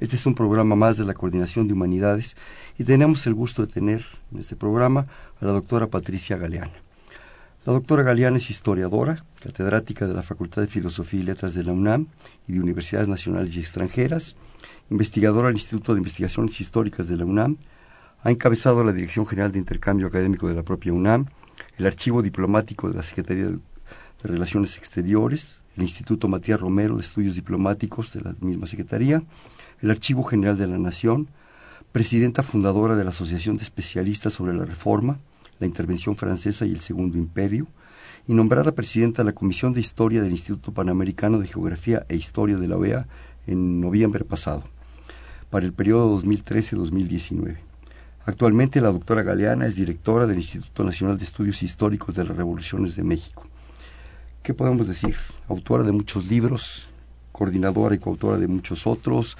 Este es un programa más de la Coordinación de Humanidades y tenemos el gusto de tener en este programa a la doctora Patricia Galeana. La doctora Galeana es historiadora, catedrática de la Facultad de Filosofía y Letras de la UNAM y de Universidades Nacionales y Extranjeras, investigadora del Instituto de Investigaciones Históricas de la UNAM, ha encabezado la Dirección General de Intercambio Académico de la propia UNAM, el Archivo Diplomático de la Secretaría de Relaciones Exteriores, el Instituto Matías Romero de Estudios Diplomáticos de la misma Secretaría, el Archivo General de la Nación, presidenta fundadora de la Asociación de Especialistas sobre la Reforma, la Intervención Francesa y el Segundo Imperio, y nombrada presidenta de la Comisión de Historia del Instituto Panamericano de Geografía e Historia de la OEA en noviembre pasado, para el periodo 2013-2019. Actualmente la doctora Galeana es directora del Instituto Nacional de Estudios Históricos de las Revoluciones de México. ¿Qué podemos decir? Autora de muchos libros, coordinadora y coautora de muchos otros,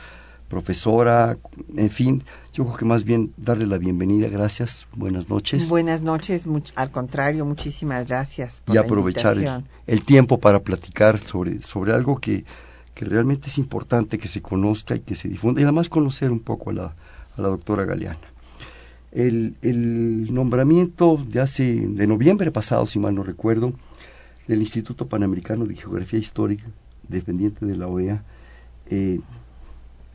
profesora, en fin, yo creo que más bien darle la bienvenida, gracias, buenas noches. Buenas noches, al contrario, muchísimas gracias. Por y aprovechar el, tiempo para platicar sobre, sobre algo que, que, realmente es importante que se conozca y que se difunda, y además conocer un poco a la, a la doctora Galeana. El, el nombramiento de hace, de noviembre pasado, si mal no recuerdo, del Instituto Panamericano de Geografía Histórica, dependiente de la OEA, eh,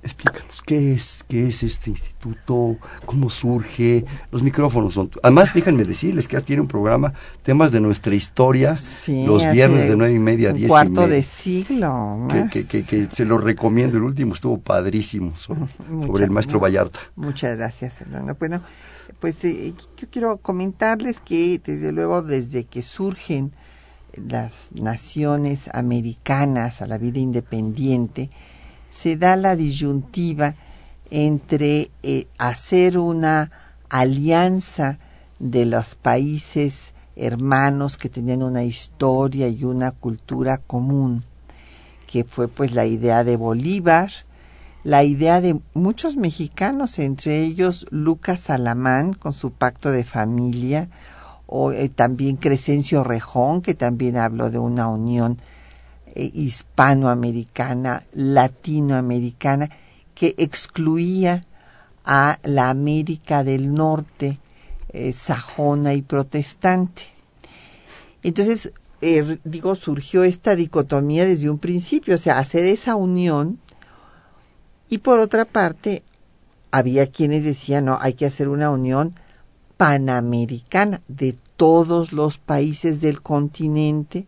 explícanos, ¿qué es, ¿qué es este instituto? ¿Cómo surge? Los micrófonos son... Además, déjenme decirles que tiene un programa, temas de nuestra historia, los viernes de nueve y media a diez cuarto y media, de siglo. Que, que, que, se lo recomiendo, el último estuvo padrísimo sobre, el maestro Vallarta. Muchas gracias, Fernando. Bueno, pues eh, yo quiero comentarles que desde luego desde que surgen las naciones americanas a la vida independiente, se da la disyuntiva entre eh, hacer una alianza de los países hermanos que tenían una historia y una cultura común, que fue pues la idea de Bolívar, la idea de muchos mexicanos, entre ellos Lucas Alamán con su pacto de familia, o eh, también Crescencio Rejón, que también habló de una unión eh, hispanoamericana, latinoamericana, que excluía a la América del Norte, eh, sajona y protestante. Entonces, eh, digo, surgió esta dicotomía desde un principio, o sea, hacer esa unión y por otra parte, había quienes decían, no, hay que hacer una unión panamericana de todos los países del continente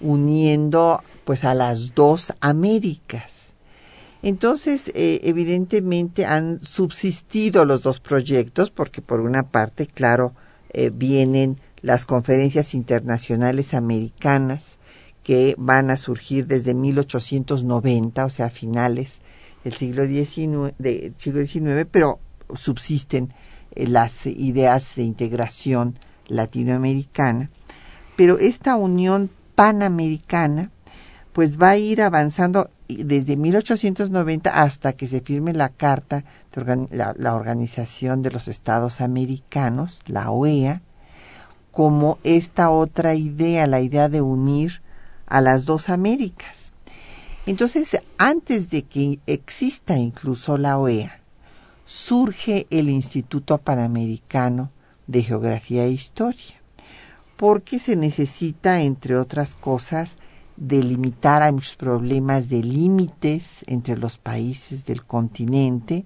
uniendo pues a las dos Américas. Entonces, eh, evidentemente han subsistido los dos proyectos porque por una parte, claro, eh, vienen las conferencias internacionales americanas que van a surgir desde 1890, o sea, a finales del siglo XIX, pero subsisten eh, las ideas de integración latinoamericana. Pero esta unión panamericana, pues va a ir avanzando desde 1890 hasta que se firme la Carta de la, Organización de los Estados Americanos, la OEA, como esta otra idea, la idea de unir a las dos Américas. Entonces, antes de que exista incluso la OEA, surge el Instituto Panamericano de Geografía e Historia porque se necesita, entre otras cosas, delimitar, hay muchos problemas de límites entre los países del continente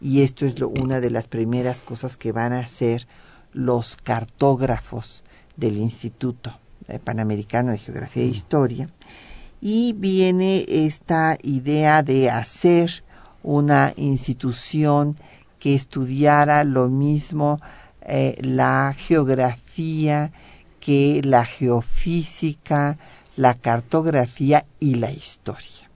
y esto es lo, una de las primeras cosas que van a hacer los cartógrafos del Instituto Panamericano de Geografía e Historia y viene esta idea de hacer una institución que estudiara lo mismo eh, la geografía que la geofísica, la cartografía y la historia.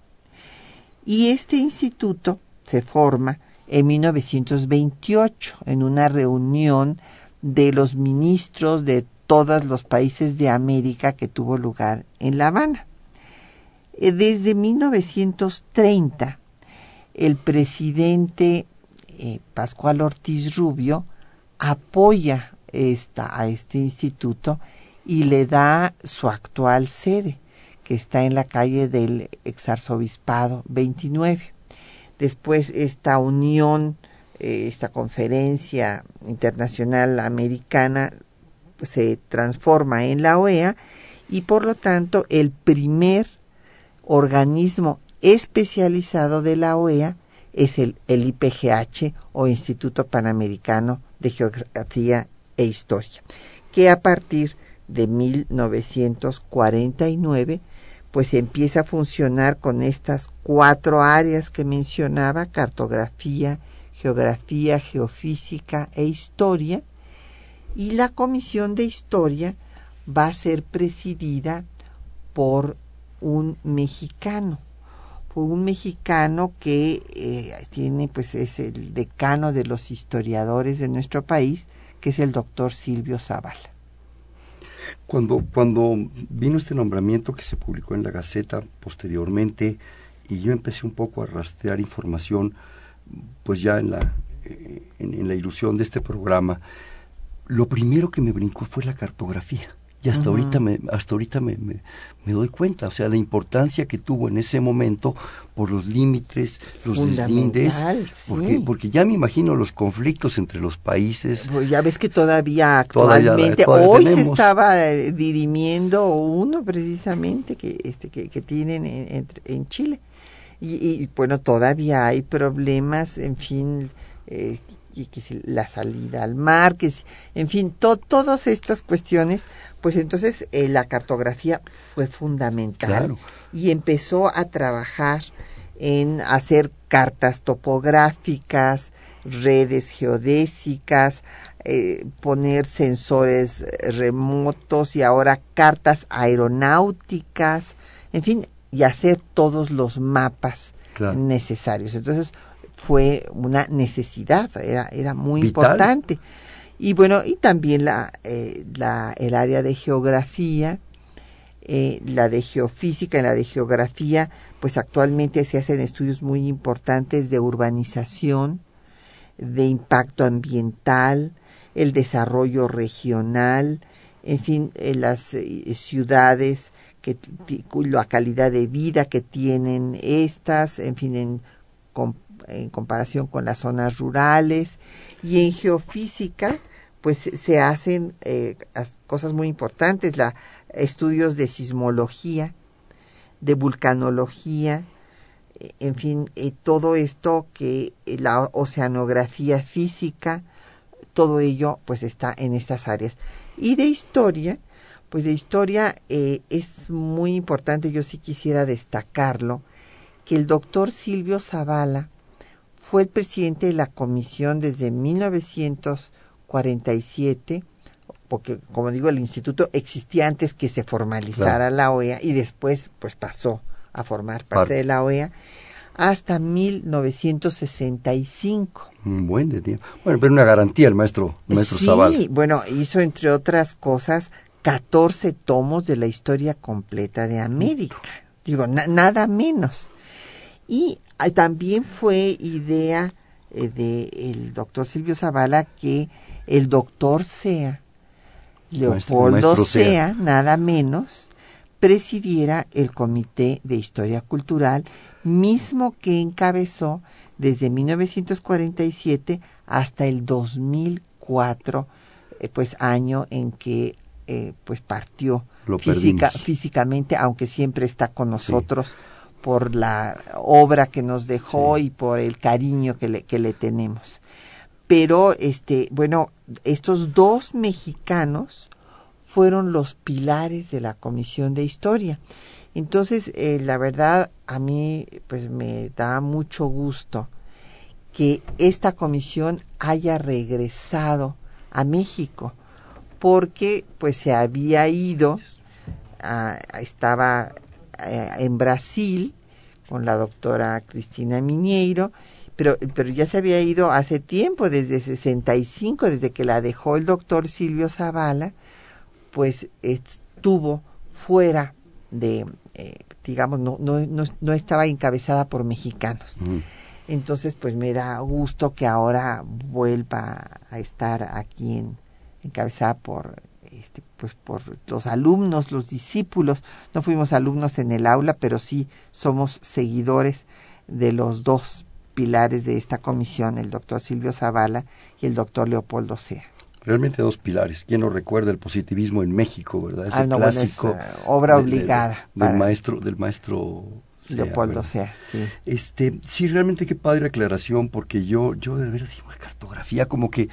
Y este instituto se forma en 1928 en una reunión de los ministros de todos los países de América que tuvo lugar en La Habana. Eh, desde 1930, el presidente eh, Pascual Ortiz Rubio apoya esta, a este instituto y le da su actual sede, que está en la calle del Exarzobispado 29. Después esta unión, eh, esta conferencia internacional americana se transforma en la OEA y por lo tanto el primer organismo especializado de la OEA es el, el IPGH o Instituto Panamericano de Geografía e Historia, que a partir de 1949 pues empieza a funcionar con estas cuatro áreas que mencionaba, cartografía, geografía, geofísica e historia, y la comisión de historia va a ser presidida por un mexicano, por un mexicano que eh, tiene, pues es el decano de los historiadores de nuestro país, que es el doctor Silvio Zavala. Cuando, cuando vino este nombramiento que se publicó en la Gaceta posteriormente, y yo empecé un poco a rastrear información, pues ya en la, eh, en la ilusión de este programa, lo primero que me brincó fue la cartografía. Y hasta ahorita, me, hasta ahorita me, me, doy cuenta, o sea, la importancia que tuvo en ese momento por los límites, los deslindes, porque, porque ya me imagino los conflictos entre los países. Pues ya ves que todavía actualmente, hoy se estaba eh, dirimiendo uno precisamente que, este, que, que tienen en, en Chile. Y, y, bueno, todavía hay problemas, en fin, eh, y que si la salida al mar, que en fin, todas estas cuestiones, pues entonces eh, la cartografía fue fundamental. Y empezó a trabajar en hacer cartas topográficas, redes geodésicas, eh, poner sensores remotos y ahora cartas aeronáuticas, en fin, y hacer todos los mapas necesarios. Entonces, fue una necesidad, era, era muy importante. Y bueno, y también la, eh, la, el área de geografía, eh, la de geofísica y la de geografía, pues actualmente se hacen estudios muy importantes de urbanización, de impacto ambiental, el desarrollo regional, en fin, en las eh, ciudades, que, la calidad de vida que tienen estas, en fin, en en comparación con las zonas rurales y en geofísica pues se hacen eh, cosas muy importantes, la, estudios de sismología, de vulcanología, eh, en fin, eh, todo esto que la oceanografía física, todo ello pues está en estas áreas. Y de historia, pues de historia es muy importante, yo sí quisiera destacarlo, que el doctor Silvio Zavala fue el presidente de la comisión desde 1947, porque como digo, el instituto existía antes que se formalizara la OEA y después pues pasó a formar parte de la OEA hasta 1965. Un buen de tiempo. Bueno, pero una garantía el maestro, maestro sí, bueno, hizo entre otras cosas 14 tomos de la historia completa de América. Digo, nada menos. Y ah, también fue idea eh, del doctor Silvio Zavala que el doctor Sea, Leopoldo sea, nada menos, presidiera el Comité de Historia Cultural, mismo que encabezó desde 1947 hasta el 2004, eh, pues año en que eh, pues partió física, físicamente, aunque siempre está con nosotros por la obra que nos dejó y por el cariño que le, que le tenemos. Pero, este, bueno, estos dos mexicanos fueron los pilares de la Comisión de Historia. Entonces, eh, la verdad, a mí, pues me da mucho gusto que esta comisión haya regresado a México, porque pues se había ido, estaba eh, en Brasil con la doctora Cristina Miñeiro, pero, pero ya se había ido hace tiempo, desde 65, desde que la dejó el doctor Silvio Zavala, pues estuvo fuera de, eh, digamos, no, no, no, estaba encabezada por mexicanos. Entonces, pues me da gusto que ahora vuelva a estar aquí en, encabezada por este, pues por los alumnos, los discípulos. No fuimos alumnos en el aula, pero sí somos seguidores de los dos pilares de esta comisión, el doctor Silvio Zavala y el doctor Leopoldo Sea. Realmente dos pilares. ¿Quién nos recuerda el positivismo en México, verdad? Ese ah, clásico. Eh, obra obligada. del maestro, del maestro Leopoldo Sea, sí. Este, sí, realmente qué padre aclaración, porque yo, yo de veras digo, la cartografía, como que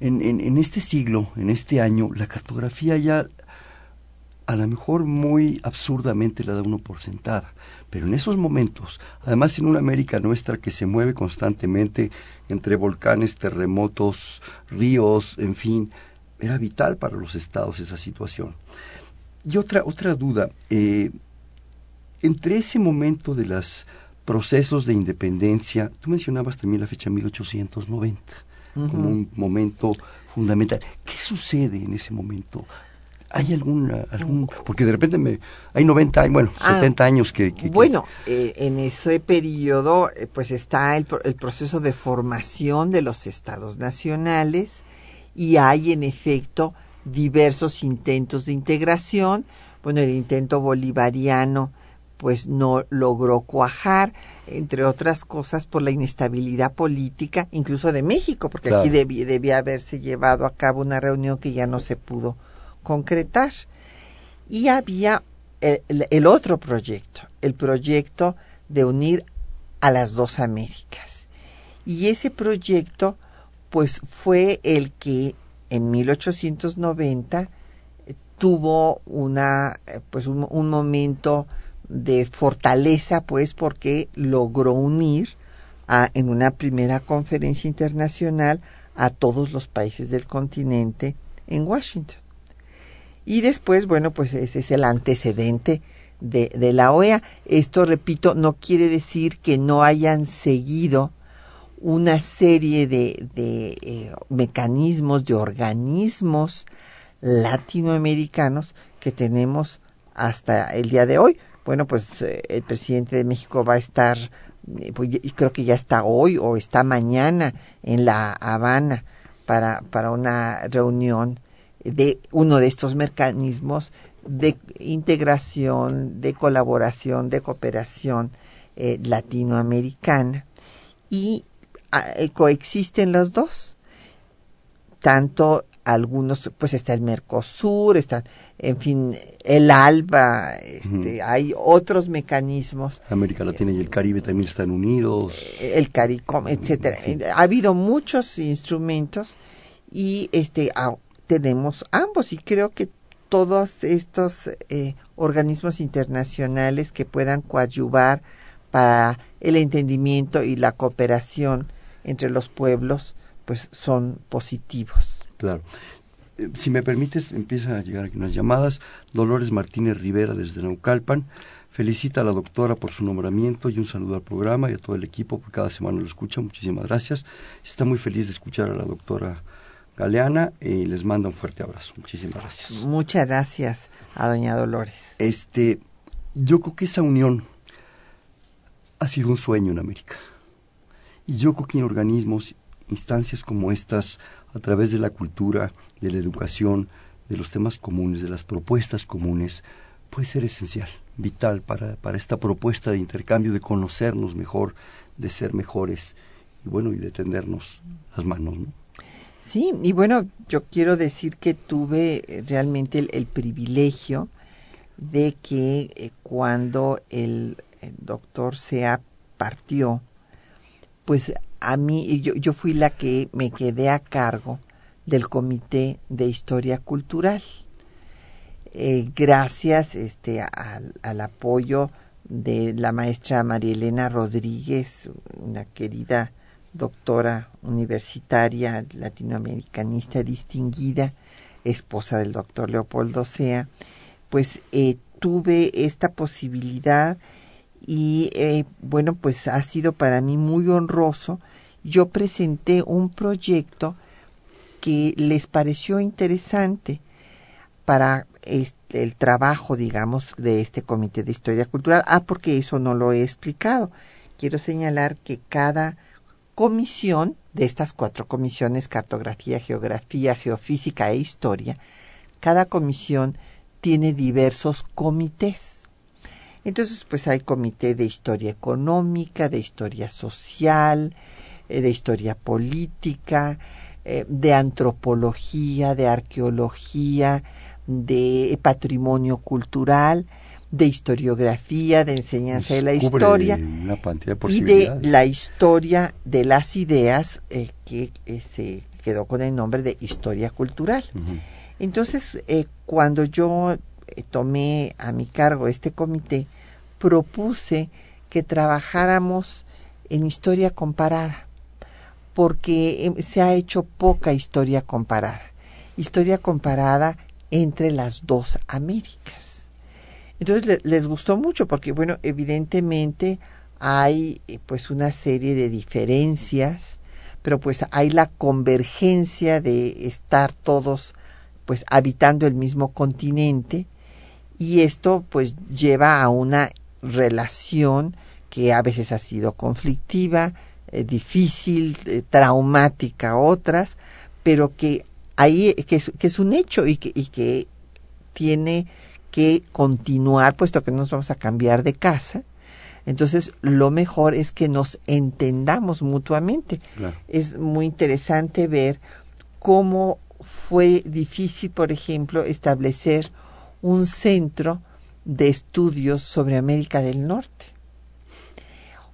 en, en, en este siglo, en este año, la cartografía ya a lo mejor muy absurdamente la da uno por sentada, pero en esos momentos, además en una América nuestra que se mueve constantemente entre volcanes, terremotos, ríos, en fin, era vital para los estados esa situación. Y otra, otra duda, eh, entre ese momento de los procesos de independencia, tú mencionabas también la fecha 1890 como un momento fundamental. ¿Qué sucede en ese momento? ¿Hay algún, algún, porque de repente me, hay 90 años, bueno, 70 ah, años que... bueno, eh, en ese periodo eh, pues está el, el, proceso de formación de los estados nacionales y hay en efecto diversos intentos de integración. Bueno, el intento bolivariano pues no logró cuajar, entre otras cosas por la inestabilidad política, incluso de México, porque aquí debía, haberse llevado a cabo una reunión que ya no se pudo concretar. Y había el, otro proyecto, el proyecto de unir a las dos Américas. Y ese proyecto, pues fue el que en 1890 eh, tuvo una, eh, pues un momento de fortaleza, pues, porque logró unir a, en una primera conferencia internacional a todos los países del continente en Washington. Y después, bueno, pues ese es el antecedente de, de la OEA. Esto, repito, no quiere decir que no hayan seguido una serie de, de eh, mecanismos, de organismos latinoamericanos que tenemos hasta el día de hoy bueno, pues eh, el presidente de México va a estar, eh, pues, y creo que ya está hoy o está mañana en La Habana para, para una reunión de uno de estos mecanismos de integración, de colaboración, de cooperación eh, latinoamericana. Y ah, coexisten los dos, tanto algunos, pues está el Mercosur, está, en fin, el ALBA, este, hay otros mecanismos. América Latina y el Caribe también están unidos. Eh, el CARICOM, etcétera. Ha habido muchos instrumentos y este tenemos ambos y creo que todos estos eh, organismos internacionales que puedan coadyuvar para el entendimiento y la cooperación entre los pueblos, pues son positivos. Claro. Eh, si me permites, empiezan a llegar aquí unas llamadas. Dolores Martínez Rivera desde Naucalpan. Felicita a la doctora por su nombramiento y un saludo al programa y a todo el equipo por cada semana lo escucha. Muchísimas gracias. Está muy feliz de escuchar a la doctora Galeana y les manda un fuerte abrazo. Muchísimas gracias. Muchas gracias a doña Dolores. Este, yo creo que esa unión ha sido un sueño en América. Y yo creo que en organismos, instancias como estas, a través de la cultura, de la educación, de los temas comunes, de las propuestas comunes, puede ser esencial, vital para, para esta propuesta de intercambio, de conocernos mejor, de ser mejores y bueno, y de tendernos las manos, ¿no? Sí, y bueno, yo quiero decir que tuve eh, realmente el, privilegio de que eh, cuando el, el, doctor Sea partió, pues a mí, yo, yo fui la que me quedé a cargo del Comité de Historia Cultural. Eh, gracias este, al, apoyo de la maestra María Elena Rodríguez, una querida doctora universitaria latinoamericanista distinguida, esposa del doctor Leopoldo Sea, pues eh, tuve esta posibilidad y eh, bueno, pues ha sido para mí muy honroso. Yo presenté un proyecto que les pareció interesante para este, el trabajo, digamos, de este Comité de Historia Cultural. Ah, porque eso no lo he explicado. Quiero señalar que cada comisión de estas cuatro comisiones, cartografía, geografía, geofísica e historia, cada comisión tiene diversos comités. Entonces, pues hay comité de historia económica, de historia social, eh, de historia política, eh, de antropología, de arqueología, de patrimonio cultural, de historiografía, de enseñanza de la historia y de la historia de las ideas eh, que se quedó con el nombre de historia cultural. Entonces, cuando yo tomé a mi cargo este comité, propuse que trabajáramos en historia comparada, porque em, se ha hecho poca historia comparada. Historia comparada entre las dos Américas. Entonces les gustó mucho porque, bueno, evidentemente hay eh, pues una serie de diferencias, pero pues hay la convergencia de estar todos pues habitando el mismo continente y esto pues lleva a una relación que a veces ha sido conflictiva, eh, difícil, eh, traumática otras, pero que ahí que es, que es un hecho y que, y que tiene que continuar puesto que nos vamos a cambiar de casa. Entonces, lo mejor es que nos entendamos mutuamente. Es muy interesante ver cómo fue difícil, por ejemplo, establecer un centro de estudios sobre América del Norte.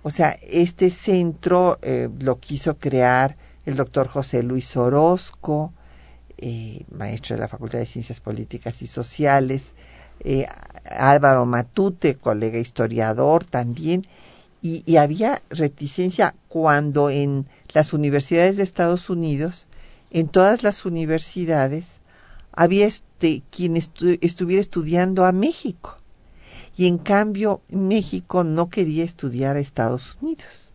O sea, este centro eh, lo quiso crear el doctor José Luis Orozco, eh, maestro de la Facultad de Ciencias Políticas y Sociales, eh, Álvaro Matute, colega historiador también, y, y, había reticencia cuando en las universidades de Estados Unidos, en todas las universidades, había este, quien estuviera estudiando a México y en cambio México no quería estudiar a Estados Unidos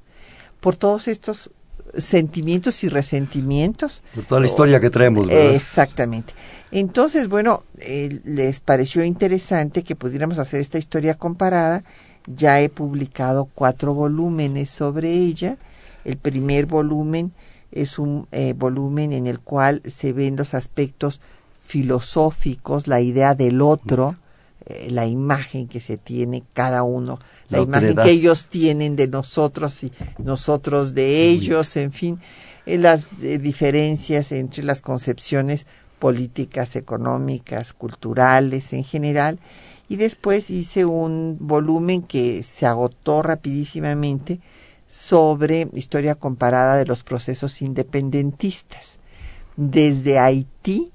por todos estos sentimientos y resentimientos. Por toda la historia que traemos, ¿verdad? Exactamente. Entonces, bueno, eh, les pareció interesante que pudiéramos hacer esta historia comparada. Ya he publicado cuatro volúmenes sobre ella. El primer volumen es un eh, volumen en el cual se ven los aspectos filosóficos, la idea del otro, eh, la imagen que se tiene cada uno, la, imagen que ellos tienen de nosotros y nosotros de ellos, en fin, eh, las eh, diferencias entre las concepciones políticas, económicas, culturales en general. Y después hice un volumen que se agotó rapidísimamente sobre historia comparada de los procesos independentistas, desde Haití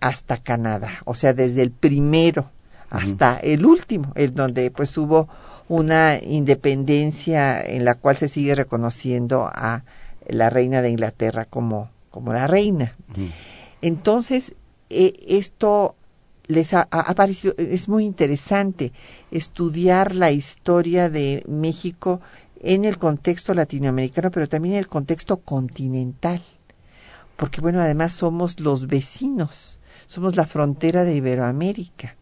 hasta Canadá, o sea, desde el primero hasta el último, el donde pues hubo una independencia en la cual se sigue reconociendo a la reina de Inglaterra como, como la reina. Entonces, eh, esto les ha, ha, parecido, es muy interesante estudiar la historia de México en el contexto latinoamericano, pero también en el contexto continental. Porque bueno, además somos los vecinos, somos la frontera de Iberoamérica.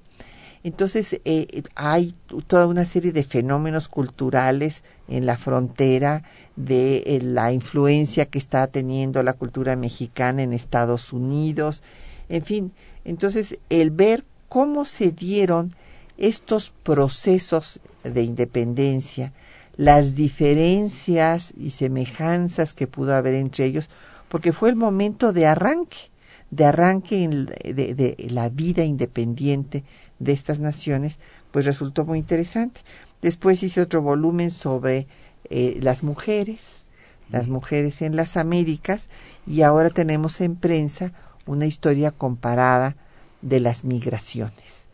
Entonces eh, hay toda una serie de fenómenos culturales en la frontera de eh, la influencia que está teniendo la cultura mexicana en Estados Unidos, en fin, entonces el ver cómo se dieron estos procesos de independencia, las diferencias y semejanzas que pudo haber entre ellos, porque fue el momento de arranque, de arranque de, de la vida independiente de estas naciones, pues resultó muy interesante. Después hice otro volumen sobre eh, las mujeres, las mujeres en las Américas, y ahora tenemos en prensa una historia comparada de las migraciones.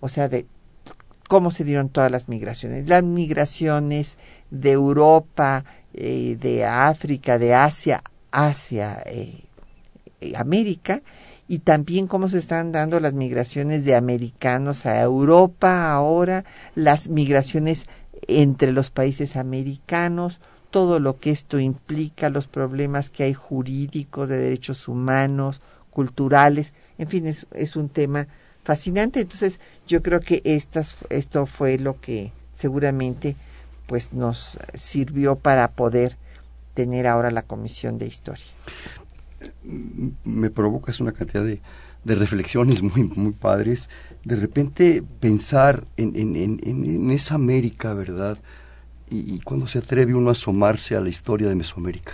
O sea, de cómo se dieron todas las migraciones. Las migraciones de Europa, eh, de África, de Asia, hacia eh, América, y también cómo se están dando las migraciones de americanos a Europa ahora, las migraciones entre los países americanos, todo lo que esto implica, los problemas que hay jurídicos, de derechos humanos, culturales, en fin, es, es un tema fascinante. Entonces, yo creo que estas, esto fue lo que seguramente pues nos sirvió para poder tener ahora la comisión de historia. Me provocas una cantidad de, reflexiones muy, muy padres. De repente pensar en, esa América, ¿verdad? Y, y, cuando se atreve uno a asomarse a la historia de Mesoamérica,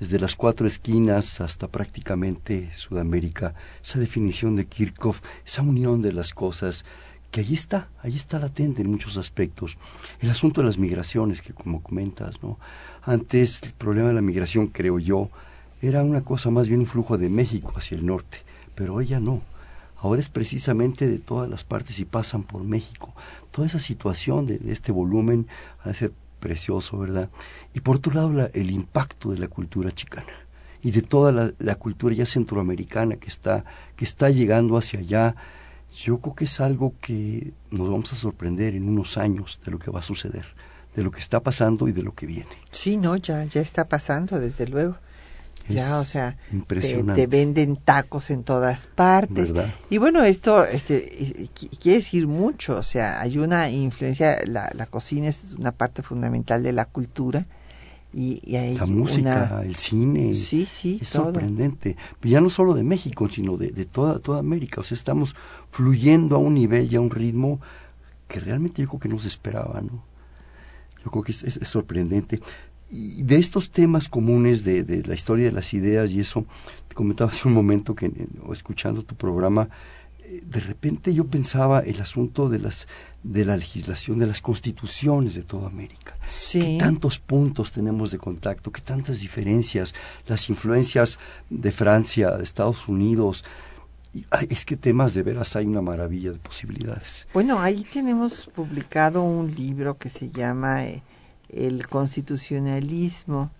desde las cuatro esquinas hasta prácticamente Sudamérica, esa definición de Kirchhoff, esa unión de las cosas, que allí está, allí está latente en muchos aspectos. El asunto de las migraciones, que como comentas, ¿no? Antes el problema de la migración, creo yo, era una cosa más bien un flujo de México hacia el norte, pero ella no. Ahora es precisamente de todas las partes y pasan por México. Toda esa situación de, este volumen ha de ser precioso, ¿verdad? Y por otro lado, la, el impacto de la cultura chicana y de toda la, la, cultura ya centroamericana que está, que está llegando hacia allá, yo creo que es algo que nos vamos a sorprender en unos años de lo que va a suceder, de lo que está pasando y de lo que viene. Sí, no, ya, ya está pasando, desde luego. Ya, o sea, impresionante. Te, te, venden tacos en todas partes. ¿verdad? Y bueno, esto este, quiere decir mucho, o sea, hay una influencia, la, la cocina es una parte fundamental de la cultura. Y, y hay la música, una... el cine, sí, sí, es todo. sorprendente. Ya no solo de México, sino de, de, toda, toda América. O sea, estamos fluyendo a un nivel y a un ritmo que realmente yo creo que no se esperaba, ¿no? Yo creo que es, es, es sorprendente. Y de estos temas comunes de, de, la historia de las ideas y eso, te comentaba hace un momento que escuchando tu programa, eh, de repente yo pensaba el asunto de las de la legislación de las constituciones de toda América. Sí. ¿Qué tantos puntos tenemos de contacto? ¿Qué tantas diferencias? Las influencias de Francia, de Estados Unidos. Y, ay, es que temas de veras hay una maravilla de posibilidades. Bueno, ahí tenemos publicado un libro que se llama eh, El constitucionalismo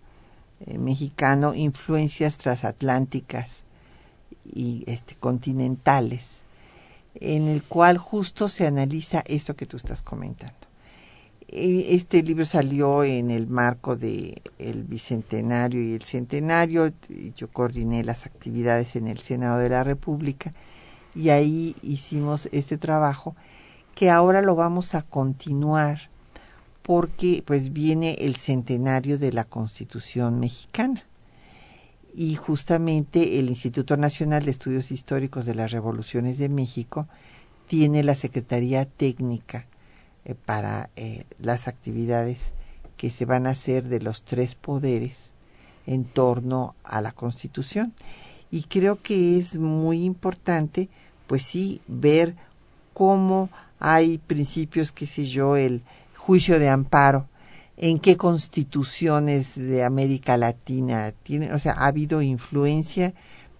eh, mexicano, influencias transatlánticas y este, continentales en el cual justo se analiza esto que tú estás comentando. Este libro salió en el marco de bicentenario y el centenario. Yo coordiné las actividades en el Senado de la República y ahí hicimos este trabajo que ahora lo vamos a continuar porque pues viene el centenario de la Constitución mexicana y justamente el Instituto Nacional de Estudios Históricos de las Revoluciones de México tiene la Secretaría Técnica eh, para eh, las actividades que se van a hacer de los tres poderes en torno a la Constitución. Y creo que es muy importante, pues sí, ver cómo hay principios, qué sé yo, el juicio de amparo, en qué constituciones de América Latina tienen, o sea, ha habido influencia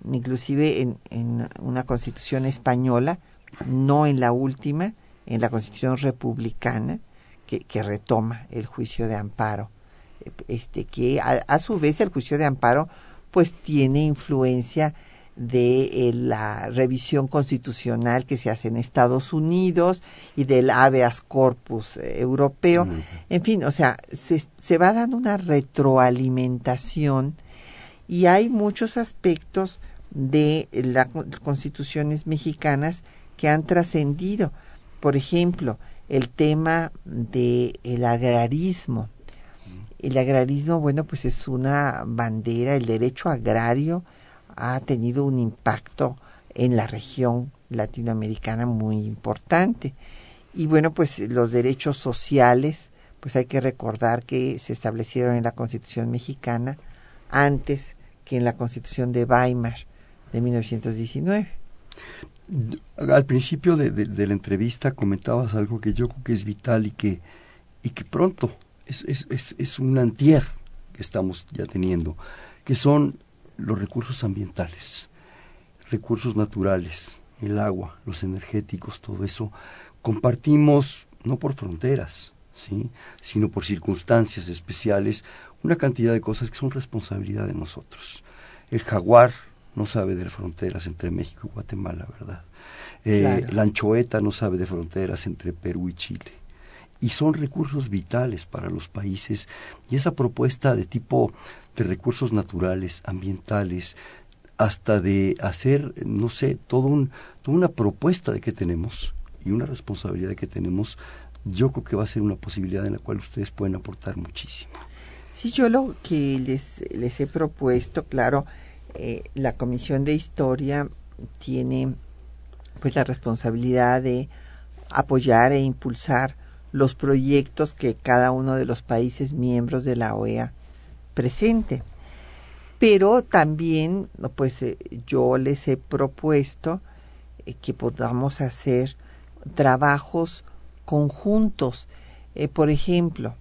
inclusive en, en, una constitución española, no en la última, en la constitución republicana, que, retoma el juicio de amparo, este que a, a, su vez el juicio de amparo pues tiene influencia de eh, la revisión constitucional que se hace en Estados Unidos y del habeas corpus eh, europeo. En fin, o sea, se, se va dando una retroalimentación y hay muchos aspectos de las constituciones mexicanas que han trascendido. Por ejemplo, el tema del el agrarismo. El agrarismo, bueno, pues es una bandera, el derecho agrario ha tenido un impacto en la región latinoamericana muy importante. Y bueno, pues los derechos sociales, pues hay que recordar que se establecieron en la Constitución mexicana antes que en la Constitución de Weimar de 1919. Al principio de, la entrevista comentabas algo que yo creo que es vital y que, y que pronto es, es un antier que estamos ya teniendo, que son los recursos ambientales, recursos naturales, el agua, los energéticos, todo eso, compartimos no por fronteras, ¿sí? sino por circunstancias especiales, una cantidad de cosas que son responsabilidad de nosotros. El jaguar no sabe de fronteras entre México y Guatemala, ¿verdad? Eh, Claro. La anchoeta no sabe de fronteras entre Perú y Chile. y son recursos vitales para los países y esa propuesta de tipo de recursos naturales, ambientales, hasta de hacer, no sé, todo un, toda una propuesta de que tenemos y una responsabilidad de que tenemos, yo creo que va a ser una posibilidad en la cual ustedes pueden aportar muchísimo. Sí, yo lo que les, les he propuesto, claro, eh, la Comisión de Historia tiene pues la responsabilidad de apoyar e impulsar los proyectos que cada uno de los países miembros de la OEA presenten. Pero también, pues eh, yo les he propuesto eh, que podamos hacer trabajos conjuntos. Eh, por ejemplo,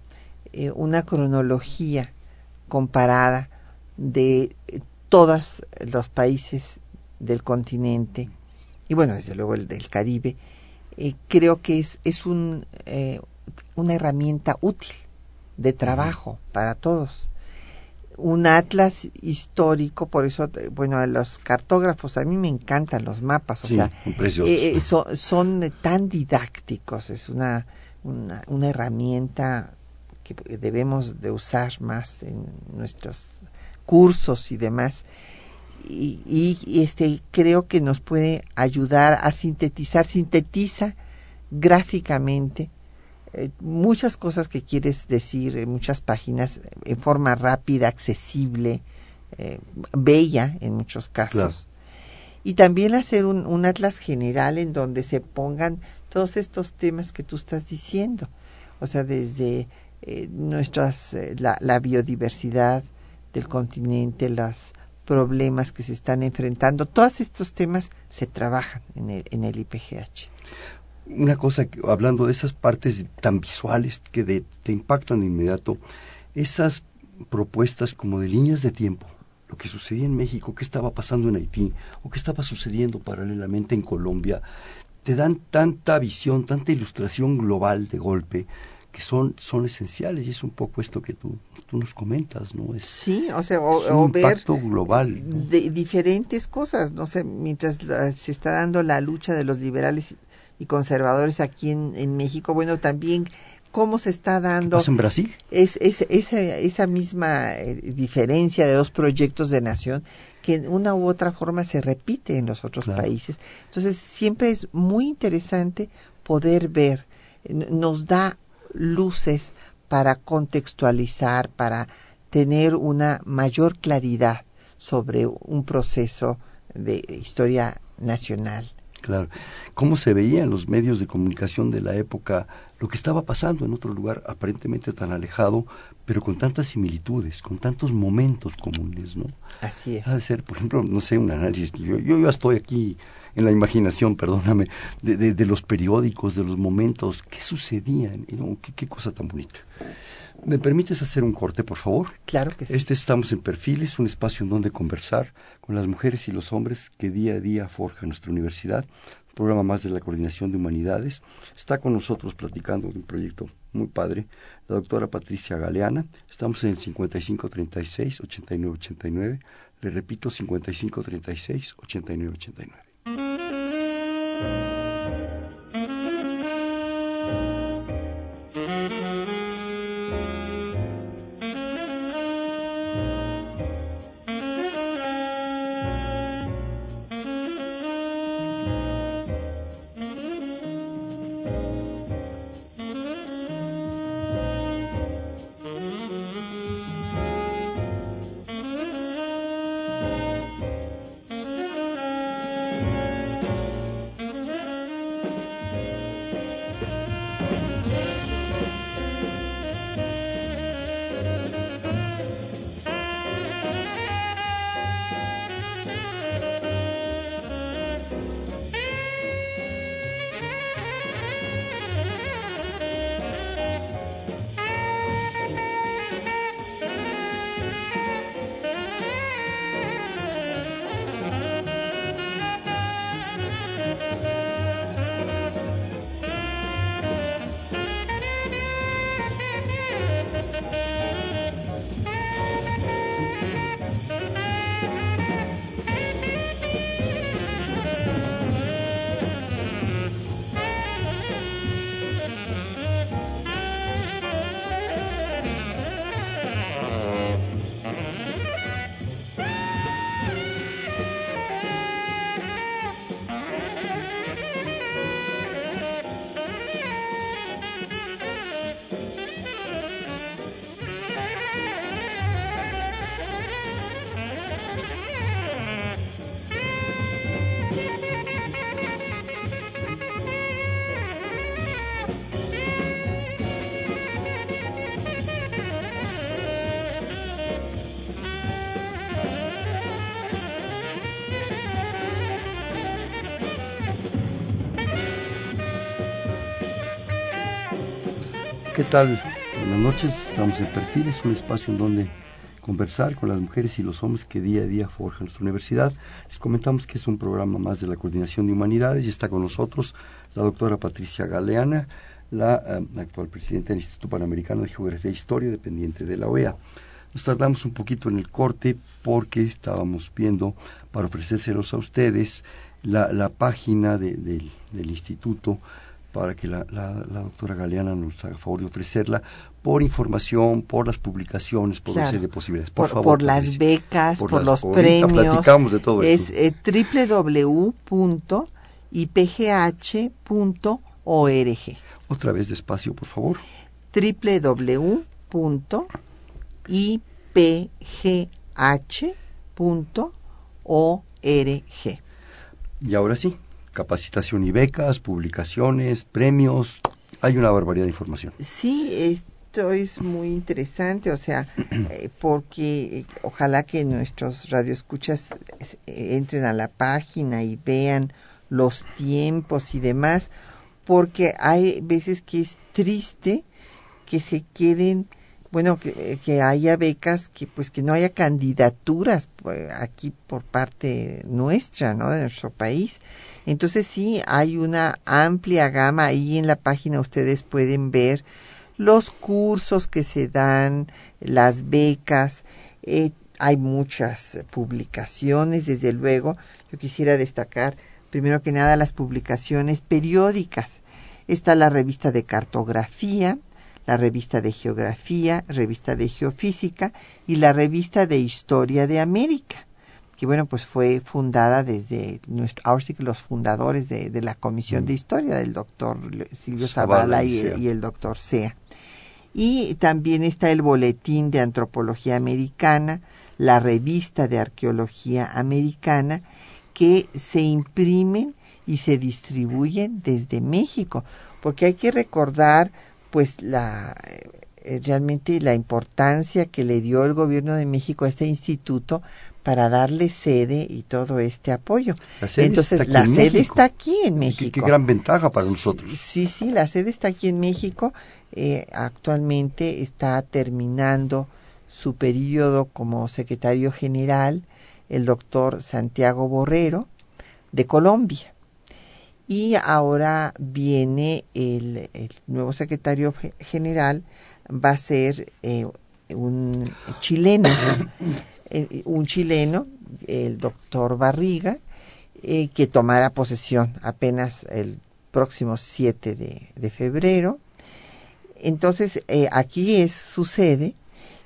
una cronología comparada de todos los países del continente y bueno, desde luego el del Caribe, creo que es, es un, una herramienta útil de trabajo para todos un atlas histórico, por eso, bueno, los cartógrafos, a mí me encantan los mapas, o sea, eh, eh, son tan didácticos, es una, una, una, herramienta que debemos de usar más en nuestros cursos y demás. Y, y este creo que nos puede ayudar a sintetizar, sintetiza gráficamente eh, muchas cosas que quieres decir en muchas páginas en forma rápida, accesible, eh, bella en muchos casos. Y también hacer un, un, atlas general en donde se pongan todos estos temas que tú estás diciendo. O sea, desde eh, nuestras, la, la biodiversidad del continente, los problemas que se están enfrentando, todos estos temas se trabajan en el, en el IPGH una cosa, hablando de esas partes tan visuales que te impactan de inmediato, esas propuestas como de líneas de tiempo, lo que sucedía en México, qué estaba pasando en Haití o qué estaba sucediendo paralelamente en Colombia, te dan tanta visión, tanta ilustración global de golpe que son, son esenciales y es un poco esto que tú, tú nos comentas, ¿no? Es, sí, o sea, o, un impacto global. De diferentes cosas, no sé, mientras se está dando la lucha de los liberales y conservadores aquí en, en México. Bueno, también cómo se está dando. ¿Qué en Brasil? Es, es, esa, esa misma eh, diferencia de dos proyectos de nación que en una u otra forma se repite en los otros países. Entonces, siempre es muy interesante poder ver, nos da luces para contextualizar, para tener una mayor claridad sobre un proceso de historia nacional. Claro. ¿Cómo se veía en los medios de comunicación de la época lo que estaba pasando en otro lugar aparentemente tan alejado, pero con tantas similitudes, con tantos momentos comunes, ¿no? Así es. Ha de ser, por ejemplo, no sé, un análisis. Yo, yo ya estoy aquí en la imaginación, perdóname, de, de, los periódicos, de los momentos, qué sucedía, ¿no? qué, qué cosa tan bonita. ¿Me permites hacer un corte, por favor? Claro que sí. Este estamos en Perfiles, un espacio en donde conversar con las mujeres y los hombres que día a día forjan nuestra universidad. Un programa más de la Coordinación de Humanidades. Está con nosotros platicando de un proyecto muy padre, la doctora Patricia Galeana. Estamos en el 5536-8989. Le repito, 5536-8989. Tal? Buenas noches, estamos en Perfiles, un espacio en donde conversar con las mujeres y los hombres que día a día forjan nuestra universidad. Les comentamos que es un programa más de la Coordinación de Humanidades y está con nosotros la doctora Patricia Galeana, la eh, actual presidenta del Instituto Panamericano de Geografía e Historia, dependiente de la OEA. Nos tardamos un poquito en el corte porque estábamos viendo para ofrecérselos a ustedes la página del instituto para que la, la, doctora Galeana nos haga favor de ofrecerla por información, por las publicaciones, por una serie de posibilidades. Por, favor, por las becas, por, los premios. Platicamos de todo es eh, www.ipgh.org. Otra vez despacio, por favor. www.ipgh.org. Y ahora sí, capacitación y becas, publicaciones, premios, hay una barbaridad de información. Sí, esto es muy interesante, o sea, eh, porque eh, ojalá que nuestros radioescuchas eh, entren a la página y vean los tiempos y demás, porque hay veces que es triste que se queden bueno que, que, haya becas que pues que no haya candidaturas pues, aquí por parte nuestra no de nuestro país. Entonces sí hay una amplia gama ahí en la página. Ustedes pueden ver los cursos que se dan las becas. Eh, hay muchas publicaciones desde luego. Yo quisiera destacar primero que nada las publicaciones periódicas. Está la revista de cartografía la revista de Geografía, revista de Geofísica y la revista de Historia de América, que bueno, pues fue fundada desde nuestro, ahora sí que los fundadores de, la Comisión de mm. Historia, del doctor Silvio Zavala y, y, el doctor Sea. Y también está el Boletín de Antropología Americana, la revista de Arqueología Americana, que se imprimen y se distribuyen desde México, porque hay que recordar pues la eh, realmente la importancia que le dio el gobierno de México a este instituto para darle sede y todo este apoyo. Entonces, la sede está aquí en México. Qué, gran ventaja para nosotros. Sí, sí, la sede está aquí en México. Eh, actualmente está terminando su periodo como secretario general el doctor Santiago Borrero de Colombia y ahora viene el, nuevo secretario general, va a ser eh, un chileno, eh, un chileno, el doctor Barriga, eh, que tomará posesión apenas el próximo 7 de, de febrero. Entonces, aquí es su sede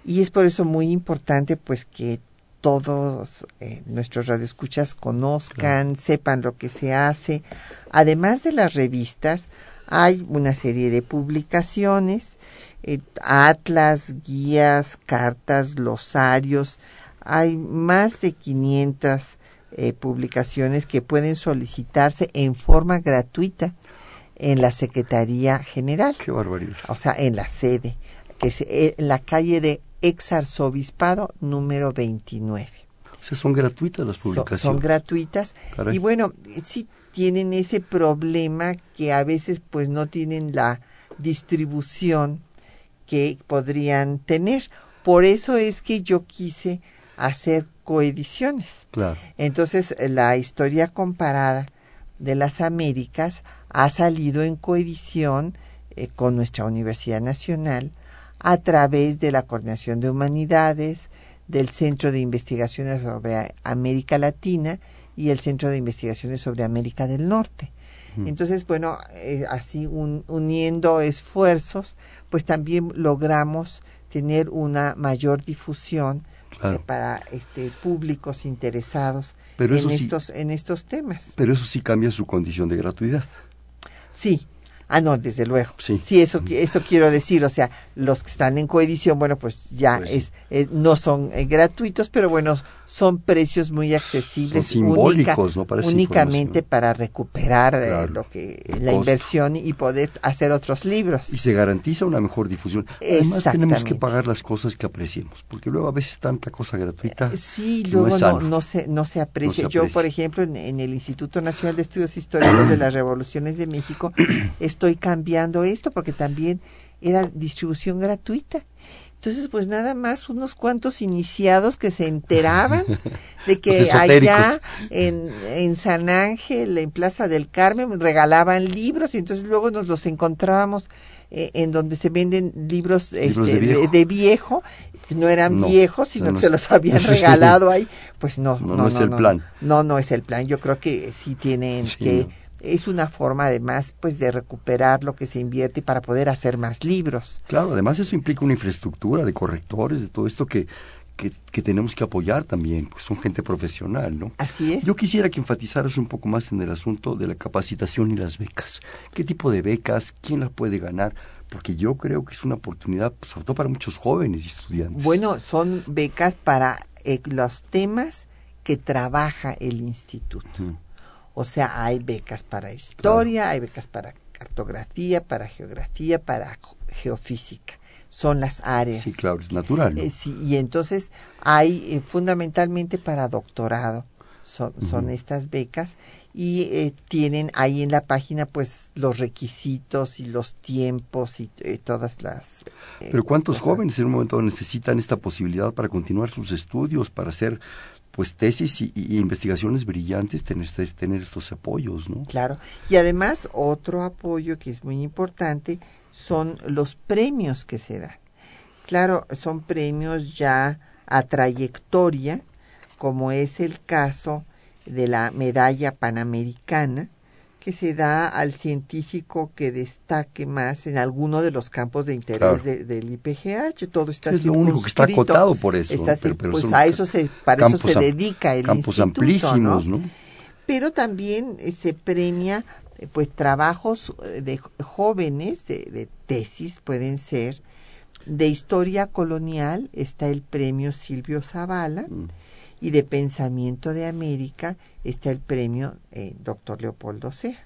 y es por eso muy importante pues que todos eh, nuestros radioescuchas conozcan, sepan lo que se hace. Además de las revistas, hay una serie de publicaciones, eh, atlas, guías, cartas, glosarios. Hay más de 500 eh, publicaciones que pueden solicitarse en forma gratuita en la Secretaría General. Qué barbaridad. O sea, en la sede, que es en la calle de exarzobispado número 29. O sea, son gratuitas las publicaciones. Son, gratuitas. Y bueno, sí tienen ese problema que a veces pues no tienen la distribución que podrían tener. Por eso es que yo quise hacer coediciones. Claro. Entonces, la historia comparada de las Américas ha salido en coedición eh, con nuestra Universidad Nacional a través de la Coordinación de Humanidades, del Centro de Investigaciones sobre América Latina y el Centro de Investigaciones sobre América del Norte. Entonces, bueno, eh, así uniendo esfuerzos, pues también logramos tener una mayor difusión eh, para este públicos interesados en estos en estos temas. Pero eso sí cambia su condición de gratuidad. Sí, Ah, no, desde luego. Sí. Sí, eso, eso quiero decir. O sea, los que están en coedición, bueno, pues ya pues es, eh, no son eh, gratuitos, pero bueno, son precios muy accesibles. simbólicos, ¿no? únicamente para recuperar eh, lo que la inversión y poder hacer otros libros. Y se garantiza una mejor difusión. Además, tenemos que pagar las cosas que apreciemos, porque luego a veces tanta cosa gratuita. sí, luego no, se, no se aprecia. Yo, por ejemplo, en, en el Instituto Nacional de Estudios Históricos de las Revoluciones de México, estoy cambiando esto porque también era distribución gratuita. Entonces, pues nada más unos cuantos iniciados que se enteraban de que allá en, en San Ángel, en Plaza del Carmen, regalaban libros y entonces luego nos los encontrábamos eh, en donde se venden libros, este, de, viejo. no eran viejos, sino que se los habían regalado ahí. Pues no, no, no, es el plan. No, no es el plan. Yo creo que sí tienen que es una forma además pues de recuperar lo que se invierte para poder hacer más libros. Claro, además eso implica una infraestructura de correctores, de todo esto que, que, tenemos que apoyar también, pues son gente profesional, ¿no? Así es. Yo quisiera que enfatizaras un poco más en el asunto de la capacitación y las becas. ¿Qué tipo de becas? ¿Quién las puede ganar? Porque yo creo que es una oportunidad, pues, sobre todo para muchos jóvenes y estudiantes. Bueno, son becas para eh, los temas que trabaja el instituto. O sea, hay becas para historia, hay becas para cartografía, para geografía, para geofísica. Son las áreas. Sí, claro, es natural. Eh, sí, y entonces hay eh, fundamentalmente para doctorado. Son, son estas becas y eh, tienen ahí en la página pues los requisitos y los tiempos y todas las... Pero ¿cuántos jóvenes en un momento necesitan esta posibilidad para continuar sus estudios, para hacer pues tesis y, investigaciones brillantes tener, tener estos apoyos, ¿no? Claro. Y además otro apoyo que es muy importante son los premios que se dan. Claro, son premios ya a trayectoria, como es el caso de la medalla panamericana, que se da al científico que destaque más en alguno de los campos de interés del IPGH. Todo está Es lo único que está acotado por eso. pues a eso se, para eso se dedica el campos amplísimos, ¿no? Pero también eh, se premia eh, pues trabajos eh, de jóvenes, de, tesis pueden ser, de historia colonial está el premio Silvio Zavala, mm y de Pensamiento de América está el premio eh, Doctor Leopoldo Sea.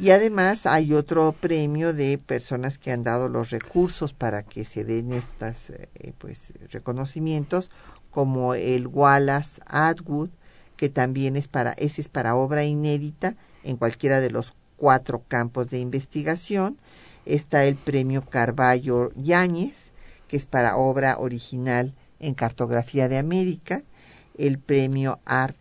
Y además hay otro premio de personas que han dado los recursos para que se den estos eh, pues, reconocimientos, como el Wallace Atwood, que también es para, ese es para obra inédita en cualquiera de los cuatro campos de investigación. Está el premio Carballo Yáñez, que es para obra original en cartografía de América el premio Art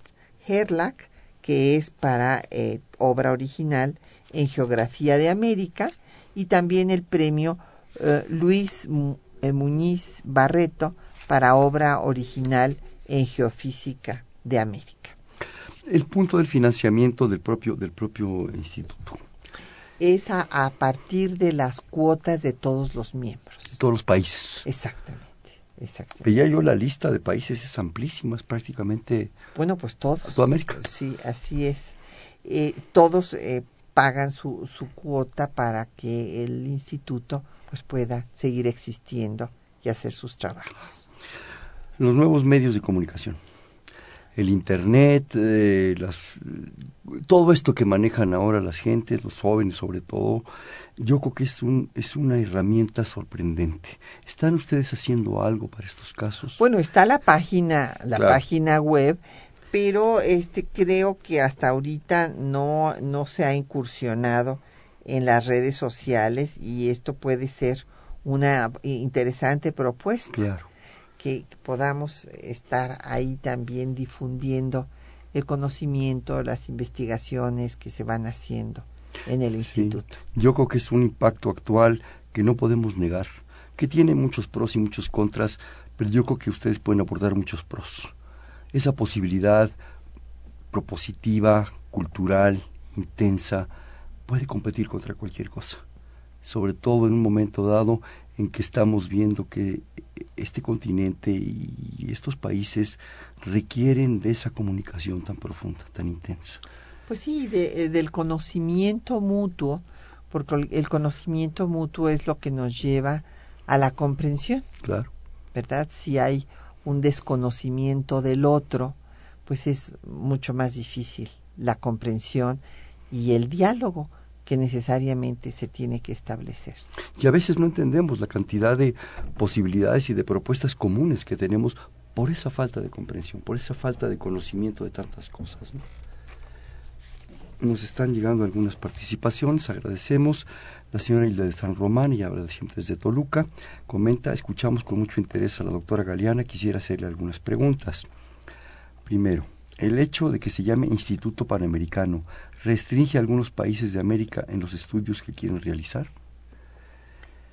Herlack, que es para eh, obra original en Geografía de América, y también el premio eh, Luis eh, Muñiz Barreto para obra original en Geofísica de América. El punto del financiamiento del propio, del propio instituto. Es a, a partir de las cuotas de todos los miembros. De todos los países. Exactamente. Exacto. Veía yo la lista de países, es amplísima, es prácticamente... Bueno, pues todos. Toda América. Sí, así es. Eh, todos eh, pagan su, su cuota para que el instituto pues pueda seguir existiendo y hacer sus trabajos. Los nuevos medios de comunicación el internet, eh, las, todo esto que manejan ahora las gentes, los jóvenes sobre todo, yo creo que es, un, es una herramienta sorprendente. ¿Están ustedes haciendo algo para estos casos? Bueno, está la página, la página web, pero este creo que hasta ahorita no, no se ha incursionado en las redes sociales y esto puede ser una interesante propuesta. Claro que, podamos estar ahí también difundiendo el conocimiento, las investigaciones que se van haciendo en el instituto. Yo creo que es un impacto actual que no podemos negar, que tiene muchos pros y muchos contras, pero yo creo que ustedes pueden aportar muchos pros. Esa posibilidad propositiva, cultural, intensa, puede competir contra cualquier cosa, sobre todo en un momento dado en que estamos viendo que este continente y estos países requieren de esa comunicación tan profunda, tan intensa. Pues sí, de, eh, del conocimiento mutuo, porque el conocimiento mutuo es lo que nos lleva a la comprensión. Claro. ¿Verdad? Si hay un desconocimiento del otro, pues es mucho más difícil la comprensión y el diálogo que necesariamente se tiene que establecer. Y a veces no entendemos la cantidad de posibilidades y de propuestas comunes que tenemos por esa falta de comprensión, por esa falta de conocimiento de tantas cosas. nos están llegando algunas participaciones, agradecemos. La señora Hilda de San Román, y habla siempre desde Toluca, comenta, escuchamos con mucho interés a la doctora Galeana, quisiera hacerle algunas preguntas. Primero, el hecho de que se llame Instituto Panamericano restringe a algunos países de América en los estudios que quieren realizar?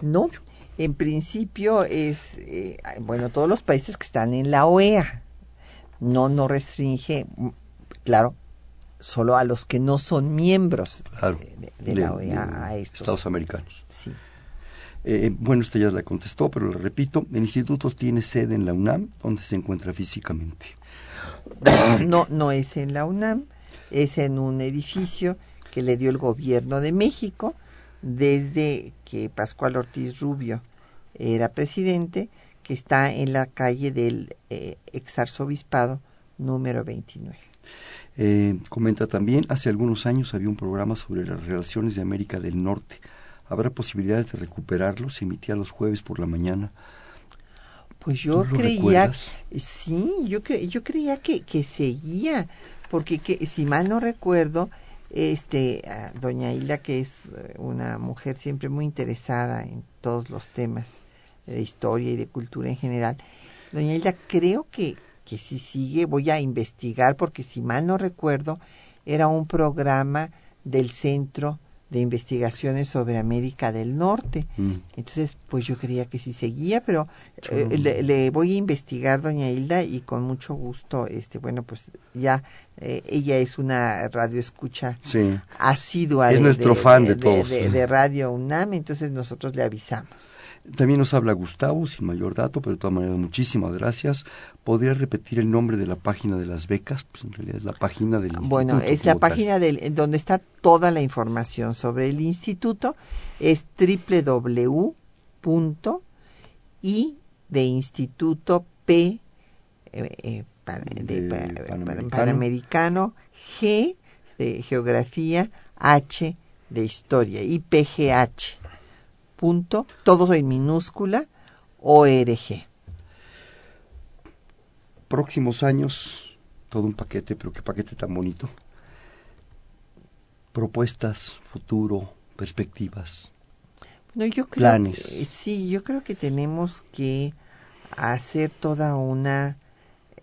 No, en principio es, eh, bueno, todos los países que están en la OEA. No, no restringe, mm, claro, solo a los que no son miembros de, la OEA, a estos. Estados americanos. Sí. Eh, bueno, usted ya la contestó, pero le repito, el instituto tiene sede en la UNAM, donde se encuentra físicamente. No, no es en la UNAM, es en un edificio que le dio el gobierno de México desde que Pascual Ortiz Rubio era presidente, que está en la calle del eh, exarzobispado número 29. Eh, comenta también, hace algunos años había un programa sobre las relaciones de América del Norte. ¿Habrá posibilidades de recuperarlo? Se emitía los jueves por la mañana. Pues yo creía, sí, yo, yo creía que, que seguía, porque que, si mal no recuerdo, este, doña Hilda, que es eh, una mujer siempre muy interesada en todos los temas de historia y de cultura en general, doña Hilda, creo que, que si sigue, voy a investigar, porque si mal no recuerdo, era un programa del Centro de Investigaciones sobre América del Norte. Mm. Entonces, pues yo creía que sí seguía, pero eh, le, voy a investigar, doña Hilda, y con mucho gusto, este, bueno, pues ya eh, ella es una radioescucha sí. asidua. Es nuestro fan de, todos. de Radio UNAM, entonces nosotros le avisamos. También nos habla Gustavo, sin mayor dato, pero de todas maneras muchísimas gracias. ¿Podría repetir el nombre de la página de las becas? Pues en realidad es la página del instituto. Bueno, es la página del, donde está toda la información sobre el instituto. Es www.i de instituto P eh, eh, de, panamericano. G de geografía, H de historia, IPGH punto, todo en minúscula, ORG. Próximos años, todo un paquete, pero qué paquete tan bonito. Propuestas, futuro, perspectivas. No, yo creo planes. sí, yo creo que tenemos que hacer toda una,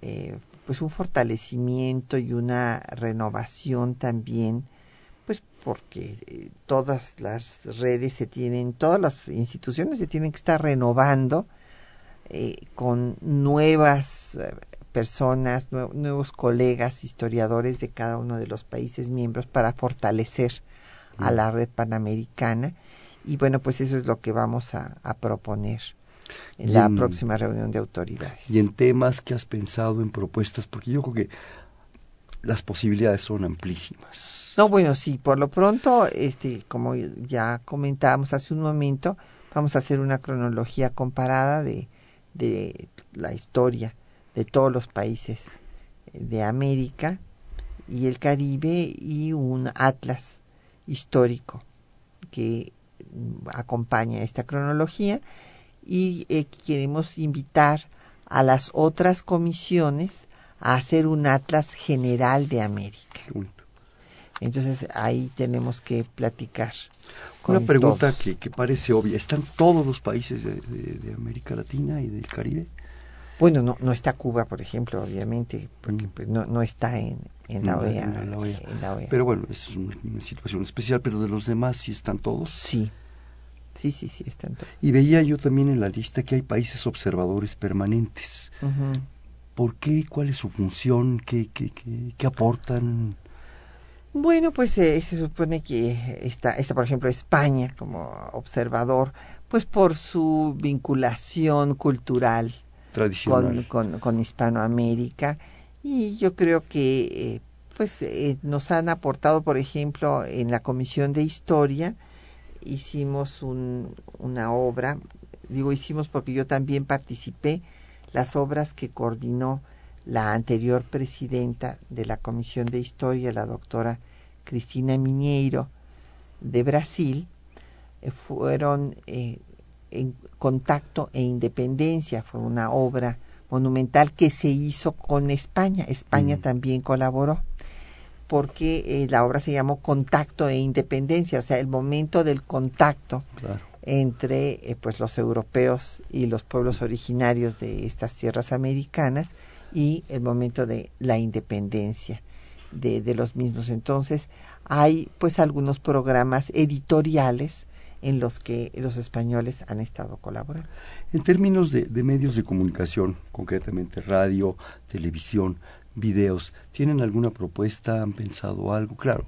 eh, pues un fortalecimiento y una renovación también porque eh, todas las redes se tienen, todas las instituciones se tienen que estar renovando eh, con nuevas eh, personas, nuevos colegas, historiadores de cada uno de los países miembros para fortalecer a la red panamericana. Y bueno, pues eso es lo que vamos a, proponer en la próxima reunión de autoridades. Y en temas que has pensado en propuestas, porque yo creo que las posibilidades son amplísimas. No, bueno, sí, por lo pronto, este, como ya comentábamos hace un momento, vamos a hacer una cronología comparada de, de la historia de todos los países de América y el Caribe y un atlas histórico que acompaña esta cronología. Y eh, queremos invitar a las otras comisiones a hacer un atlas general de América. Entonces ahí tenemos que platicar. Una pregunta que, que, parece obvia. ¿Están todos los países de, América Latina y del Caribe? Bueno, no, no está Cuba, por ejemplo, obviamente, porque mm. pues, no, no está en, en, la OEA, en, la OEA, Pero bueno, es una, situación especial, pero de los demás sí están todos. Sí, sí, sí, sí, están todos. Y veía yo también en la lista que hay países observadores permanentes. ¿Por qué? ¿Cuál es su función? ¿Qué, qué, qué, aportan? Bueno, pues eh, se supone que está, está, por ejemplo, España como observador, pues por su vinculación cultural Tradicional. Con, con, Hispanoamérica. Y yo creo que eh, pues eh, nos han aportado, por ejemplo, en la Comisión de Historia, hicimos un, una obra, digo hicimos porque yo también participé, las obras que coordinó la anterior presidenta de la Comisión de Historia, la doctora Cristina Mineiro de Brasil, eh, fueron eh, en contacto e independencia. Fue una obra monumental que se hizo con España. España mm. también colaboró. porque eh, la obra se llamó Contacto e Independencia, o sea, el momento del contacto entre eh, pues los europeos y los pueblos originarios de estas tierras americanas y el momento de la independencia de, de los mismos. Entonces, hay pues algunos programas editoriales en los que los españoles han estado colaborando. En términos de, de medios de comunicación, concretamente radio, televisión, videos, ¿tienen alguna propuesta? ¿Han pensado algo? Claro,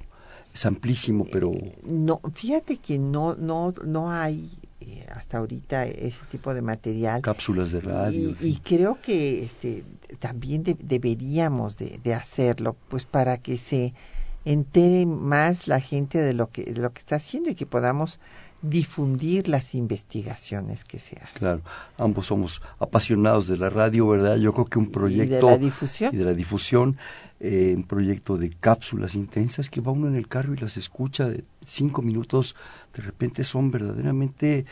es amplísimo, pero... Eh, no, fíjate que no, no, no hay eh, hasta ahorita ese tipo de material. Cápsulas de radio. Y, creo que este, también deberíamos de, de, hacerlo, pues para que se entere más la gente de lo que, de lo que está haciendo y que podamos difundir las investigaciones que se hacen. Claro, ambos somos apasionados de la radio, ¿verdad? Yo creo que un proyecto... Y de la difusión. Y de la difusión, eh, un proyecto de cápsulas intensas que va uno en el carro y las escucha de cinco minutos, de repente son verdaderamente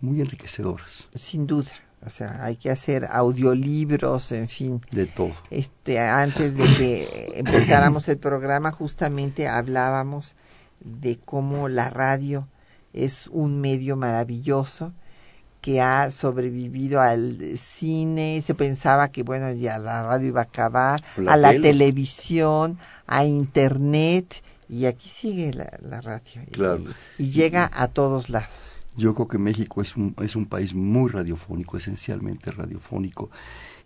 muy enriquecedoras. Sin duda. O sea, hay que hacer audiolibros, en fin. De todo. Este, antes de que empezáramos el programa, justamente hablábamos de cómo la radio es un medio maravilloso que ha sobrevivido al cine, se pensaba que bueno, ya la radio iba a acabar, a la televisión, a internet, y aquí sigue la, radio. Claro. Y, llega a todos lados. Yo creo que México es un, es un país muy radiofónico, esencialmente radiofónico.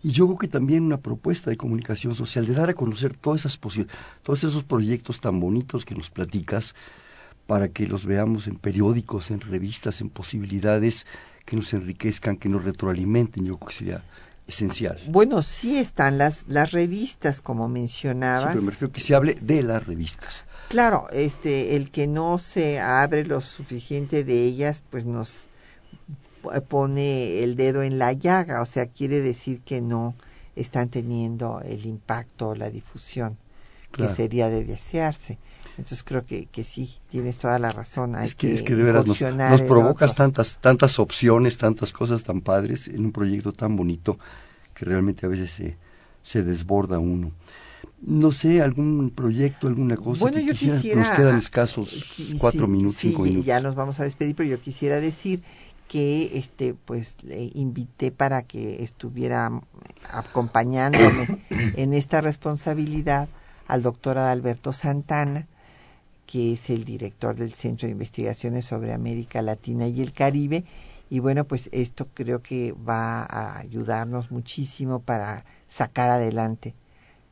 Y yo creo que también una propuesta de comunicación social, de dar a conocer todas esas todos esos proyectos tan bonitos que nos platicas, para que los veamos en periódicos, en revistas, en posibilidades que nos enriquezcan, que nos retroalimenten, yo creo que sería esencial. Bueno, sí están las, las revistas, como mencionaba. Sí, pero me refiero que se hable de las revistas. Claro, este, el que no se abre lo suficiente de ellas, pues nos pone el dedo en la llaga, o sea, quiere decir que no están teniendo el impacto, la difusión que sería de desearse. Entonces creo que, que sí, tienes toda la razón. es que, es que de veras nos, nos provocas tantas, tantas opciones, tantas cosas tan padres en un proyecto tan bonito que realmente a veces se, se desborda uno. No sé, algún proyecto, alguna cosa bueno, yo quisiera, nos quedan escasos cuatro minutos, cinco minutos. ya nos vamos a despedir, pero yo quisiera decir que este pues le invité para que estuviera acompañándome en esta responsabilidad al doctor Alberto Santana, que es el director del Centro de Investigaciones sobre América Latina y el Caribe. Y bueno, pues esto creo que va a ayudarnos muchísimo para sacar adelante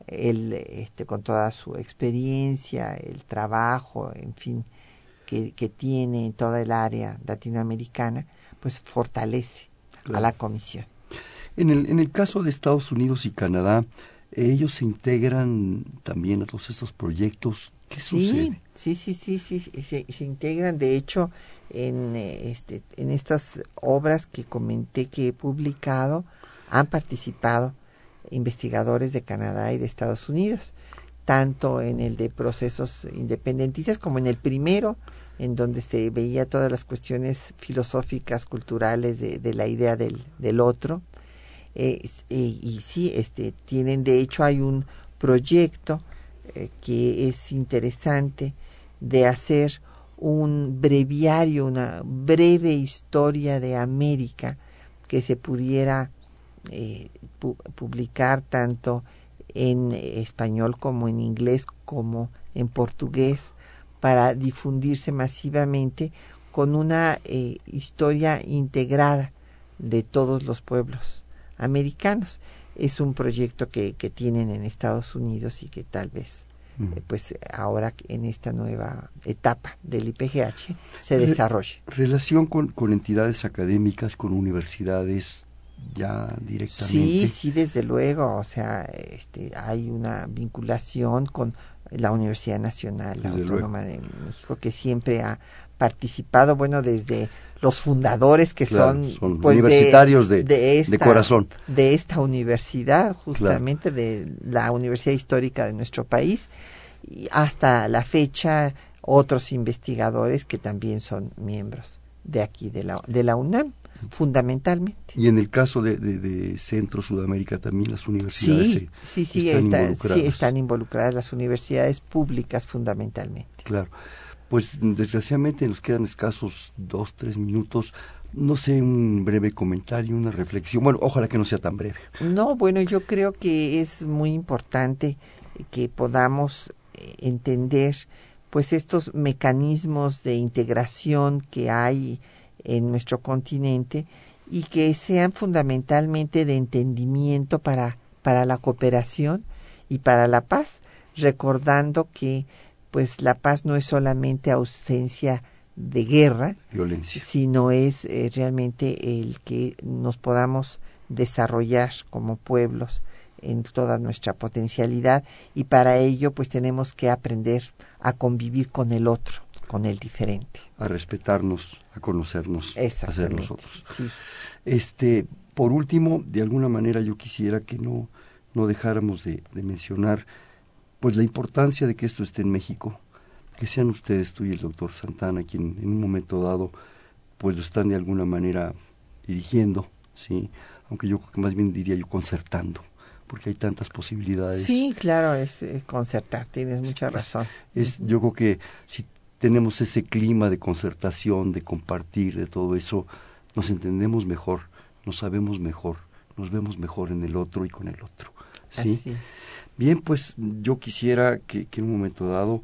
él este, con toda su experiencia, el trabajo, en fin, que, que tiene en toda el área latinoamericana, pues fortalece a la comisión. En el, en el caso de Estados Unidos y Canadá, ellos se integran también a todos estos proyectos ¿Qué sí, sucede? Sí, sí, sí, sí, se, se, integran. De hecho, en, eh, este, en estas obras que comenté que he publicado, han participado investigadores de Canadá y de Estados Unidos, tanto en el de procesos independentistas como en el primero, en donde se veía todas las cuestiones filosóficas, culturales de, de la idea del, del otro. Eh, eh, y sí, este, tienen, de hecho, hay un proyecto eh, que es interesante de hacer un breviario, una breve historia de América que se pudiera eh, publicar tanto en español como en inglés como en portugués para difundirse masivamente con una eh, historia integrada de todos los pueblos americanos es un proyecto que, que tienen en Estados Unidos y que tal vez eh, pues ahora en esta nueva etapa del IPGH se desarrolle. Relación con, con entidades académicas, con universidades ya directamente. Sí, sí, desde luego, o sea, este, hay una vinculación con la Universidad Nacional Autónoma de México que siempre ha participado, bueno, desde los fundadores que son, pues, universitarios de, de, corazón. De esta universidad, justamente de la Universidad Histórica de nuestro país, y hasta la fecha otros investigadores que también son miembros de aquí, de la, de la UNAM. fundamentalmente. Y en el caso de, de, Centro Sudamérica también las universidades sí, sí, sí, están, involucradas. sí, están involucradas las universidades públicas fundamentalmente. Claro. Pues desgraciadamente nos quedan escasos dos, tres minutos. No sé, un breve comentario, una reflexión. Bueno, ojalá que no sea tan breve. No, bueno, yo creo que es muy importante que podamos eh, entender pues estos mecanismos de integración que hay en nuestro continente y que sean fundamentalmente de entendimiento para, para la cooperación y para la paz, recordando que pues la paz no es solamente ausencia de guerra, violencia, sino es eh, realmente el que nos podamos desarrollar como pueblos en toda nuestra potencialidad y para ello pues tenemos que aprender a convivir con el otro, con el diferente. A respetarnos, a conocernos, a ser nosotros. Sí. Este, por último, de alguna manera yo quisiera que no, no dejáramos de, mencionar pues la importancia de que esto esté en México, que sean ustedes, tú y el doctor Santana, quien en un momento dado pues lo están de alguna manera dirigiendo, ¿sí? aunque yo más bien diría yo concertando porque hay tantas posibilidades. Sí, claro, es, concertar, tienes mucha razón. Es, yo creo que si tenemos ese clima de concertación, de compartir, de todo eso, nos entendemos mejor, nos sabemos mejor, nos vemos mejor en el otro y con el otro. ¿sí? Bien, pues yo quisiera que, que en un momento dado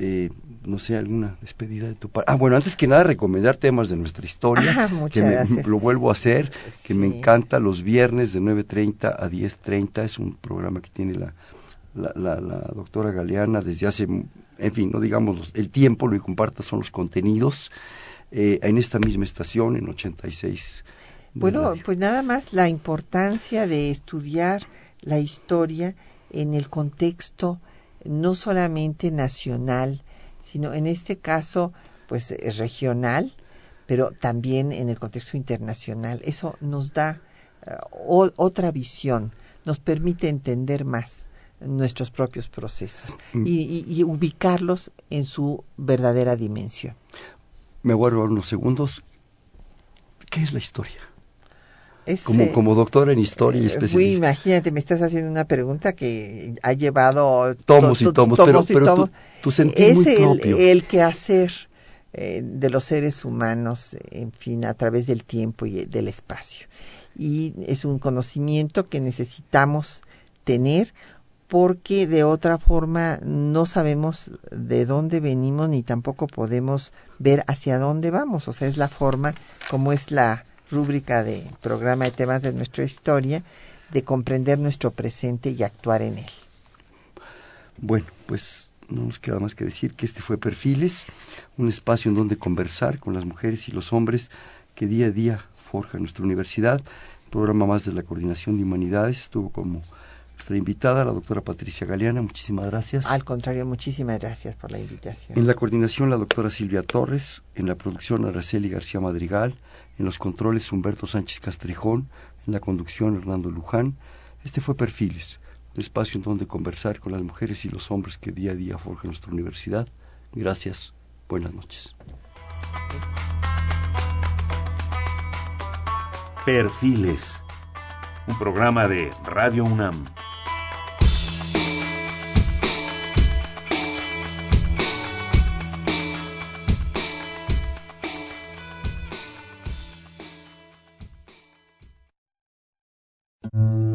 eh, no sé, alguna despedida de tu parte. Ah, bueno, antes que nada, recomendar temas de nuestra historia, ah, que lo vuelvo a hacer, que me encanta los viernes de 9.30 a 10.30, es un programa que tiene la, la, la, doctora Galeana desde hace, en fin, no digamos el tiempo, lo que comparta son los contenidos, eh, en esta misma estación, en 86. Bueno, pues nada más la importancia de estudiar la historia en el contexto no solamente nacional, sino en este caso, pues regional, pero también en el contexto internacional. Eso nos da eh, otra visión, nos permite entender más nuestros propios procesos mm. y, ubicarlos en su verdadera dimensión. Me voy a robar unos segundos. ¿Qué es la historia? Como, como doctora en historia y eh, especialista. imagínate, me estás haciendo una pregunta que ha llevado tomos y tomos, pero, pero Tu, sentir es muy el, el quehacer eh, de los seres humanos, en fin, a través del tiempo y del espacio. Y es un conocimiento que necesitamos tener porque de otra forma no sabemos de dónde venimos ni tampoco podemos ver hacia dónde vamos. O sea, es la forma como es la rúbrica de programa de temas de nuestra historia, de comprender nuestro presente y actuar en él. Bueno, pues no nos queda más que decir que este fue Perfiles, un espacio en donde conversar con las mujeres y los hombres que día a día forja nuestra universidad. programa más de la Coordinación de Humanidades estuvo como nuestra invitada, la doctora Patricia Galeana. Muchísimas gracias. Al contrario, muchísimas gracias por la invitación. En la coordinación, la doctora Silvia Torres. En la producción, Araceli García Madrigal. En los controles Humberto Sánchez Castrejón, en la conducción Hernando Luján. Este fue Perfiles, un espacio en donde conversar con las mujeres y los hombres que día a día forjan nuestra universidad. Gracias, buenas noches. Perfiles, un programa de Radio UNAM. Mm-hmm.